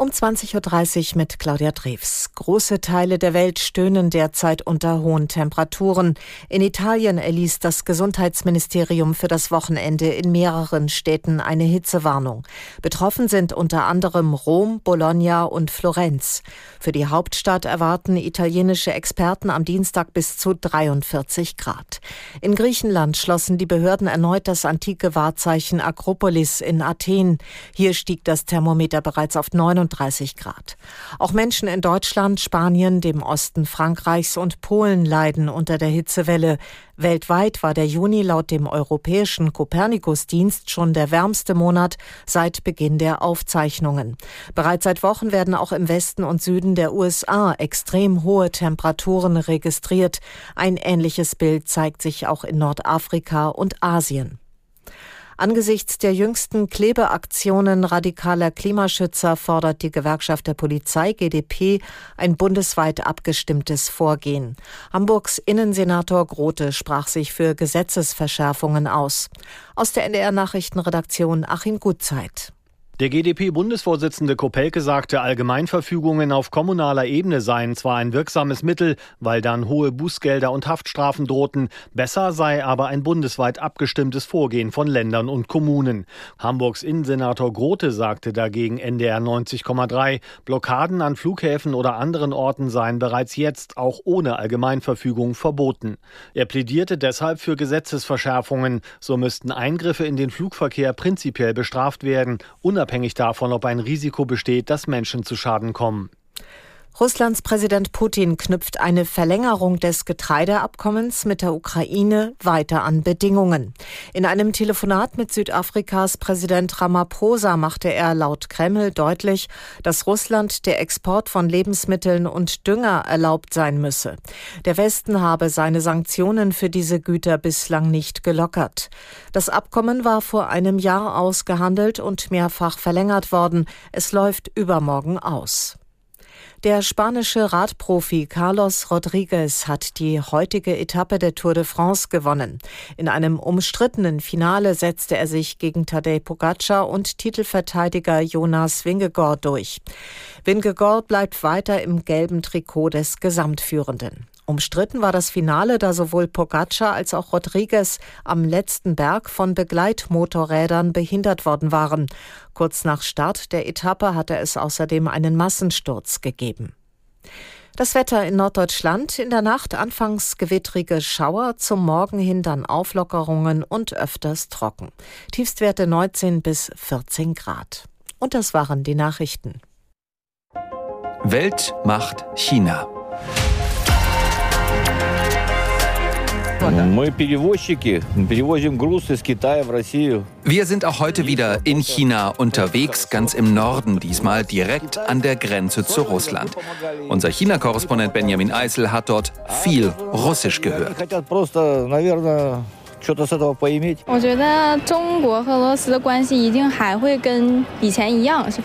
Um 20.30 Uhr mit Claudia Drews. Große Teile der Welt stöhnen derzeit unter hohen Temperaturen. In Italien erließ das Gesundheitsministerium für das Wochenende in mehreren Städten eine Hitzewarnung. Betroffen sind unter anderem Rom, Bologna und Florenz. Für die Hauptstadt erwarten italienische Experten am Dienstag bis zu 43 Grad. In Griechenland schlossen die Behörden erneut das antike Wahrzeichen Akropolis in Athen. Hier stieg das Thermometer bereits auf 39 35 Grad. Auch Menschen in Deutschland, Spanien, dem Osten Frankreichs und Polen leiden unter der Hitzewelle. Weltweit war der Juni laut dem europäischen Kopernikus-Dienst schon der wärmste Monat seit Beginn der Aufzeichnungen. Bereits seit Wochen werden auch im Westen und Süden der USA extrem hohe Temperaturen registriert. Ein ähnliches Bild zeigt sich auch in Nordafrika und Asien. Angesichts der jüngsten Klebeaktionen radikaler Klimaschützer fordert die Gewerkschaft der Polizei GdP ein bundesweit abgestimmtes Vorgehen. Hamburgs Innensenator Grote sprach sich für Gesetzesverschärfungen aus. Aus der NDR Nachrichtenredaktion Achim Gutzeit. Der GdP-Bundesvorsitzende Kopelke sagte, Allgemeinverfügungen auf kommunaler Ebene seien zwar ein wirksames Mittel, weil dann hohe Bußgelder und Haftstrafen drohten, besser sei aber ein bundesweit abgestimmtes Vorgehen von Ländern und Kommunen. Hamburgs Innensenator Grote sagte dagegen NDR 90,3, Blockaden an Flughäfen oder anderen Orten seien bereits jetzt auch ohne Allgemeinverfügung verboten. Er plädierte deshalb für Gesetzesverschärfungen, so müssten Eingriffe in den Flugverkehr prinzipiell bestraft werden, unabhängig davon, ob ein Risiko besteht, dass Menschen zu Schaden kommen. Russlands Präsident Putin knüpft eine Verlängerung des Getreideabkommens mit der Ukraine weiter an Bedingungen. In einem Telefonat mit Südafrikas Präsident Ramaphosa machte er laut Kreml deutlich, dass Russland der Export von Lebensmitteln und Dünger erlaubt sein müsse. Der Westen habe seine Sanktionen für diese Güter bislang nicht gelockert. Das Abkommen war vor einem Jahr ausgehandelt und mehrfach verlängert worden. Es läuft übermorgen aus. Der spanische Radprofi Carlos Rodriguez hat die heutige Etappe der Tour de France gewonnen. In einem umstrittenen Finale setzte er sich gegen Tadej Pogacar und Titelverteidiger Jonas Vingegaard durch. Vingegaard bleibt weiter im gelben Trikot des Gesamtführenden. Umstritten war das Finale, da sowohl Pogacar als auch Rodriguez am letzten Berg von Begleitmotorrädern behindert worden waren. Kurz nach Start der Etappe hatte es außerdem einen Massensturz gegeben. Das Wetter in Norddeutschland in der Nacht anfangs gewittrige Schauer, zum Morgen hin dann Auflockerungen und öfters trocken. Tiefstwerte 19 bis 14 Grad. Und das waren die Nachrichten. Welt macht China. Wir sind auch heute wieder in China unterwegs, ganz im Norden diesmal, direkt an der Grenze zu Russland. Unser China-Korrespondent Benjamin Eisel hat dort viel Russisch gehört что-то с этого поиметь.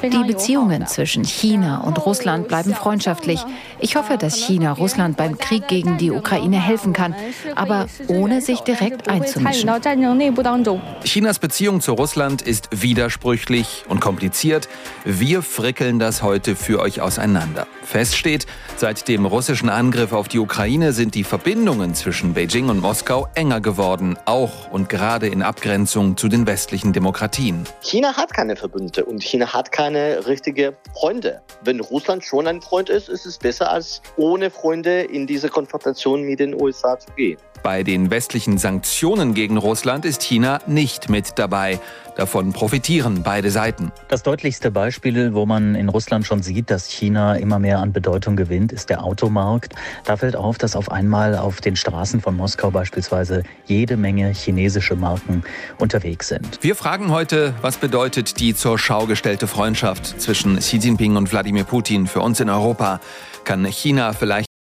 Die Beziehungen zwischen China und Russland bleiben freundschaftlich. Ich hoffe, dass China Russland beim Krieg gegen die Ukraine helfen kann, aber ohne sich direkt einzumischen. Chinas Beziehung zu Russland ist widersprüchlich und kompliziert. Wir frickeln das heute für euch auseinander. Fest steht, seit dem russischen Angriff auf die Ukraine sind die Verbindungen zwischen Beijing und Moskau enger geworden auch und gerade in Abgrenzung zu den westlichen Demokratien. China hat keine Verbündete und China hat keine richtigen Freunde. Wenn Russland schon ein Freund ist, ist es besser, als ohne Freunde in diese Konfrontation mit den USA zu gehen. Bei den westlichen Sanktionen gegen Russland ist China nicht mit dabei. Davon profitieren beide Seiten. Das deutlichste Beispiel, wo man in Russland schon sieht, dass China immer mehr an Bedeutung gewinnt, ist der Automarkt. Da fällt auf, dass auf einmal auf den Straßen von Moskau beispielsweise jede Menge chinesische Marken unterwegs sind. Wir fragen heute, was bedeutet die zur Schau gestellte Freundschaft zwischen Xi Jinping und Wladimir Putin für uns in Europa? Kann China vielleicht